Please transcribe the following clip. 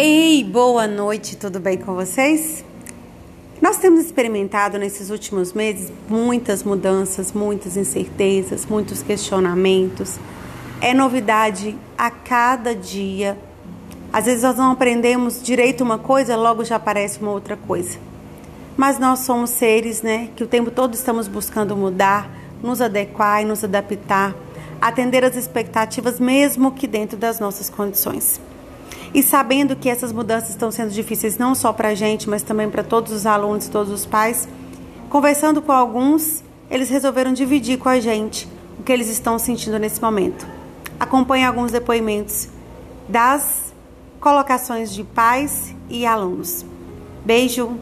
Ei, boa noite, tudo bem com vocês? Nós temos experimentado nesses últimos meses muitas mudanças, muitas incertezas, muitos questionamentos. É novidade a cada dia. Às vezes nós não aprendemos direito uma coisa, logo já aparece uma outra coisa. Mas nós somos seres, né, que o tempo todo estamos buscando mudar, nos adequar e nos adaptar, atender às expectativas mesmo que dentro das nossas condições. E sabendo que essas mudanças estão sendo difíceis não só para a gente, mas também para todos os alunos e todos os pais, conversando com alguns, eles resolveram dividir com a gente o que eles estão sentindo nesse momento. Acompanhe alguns depoimentos das colocações de pais e alunos. Beijo!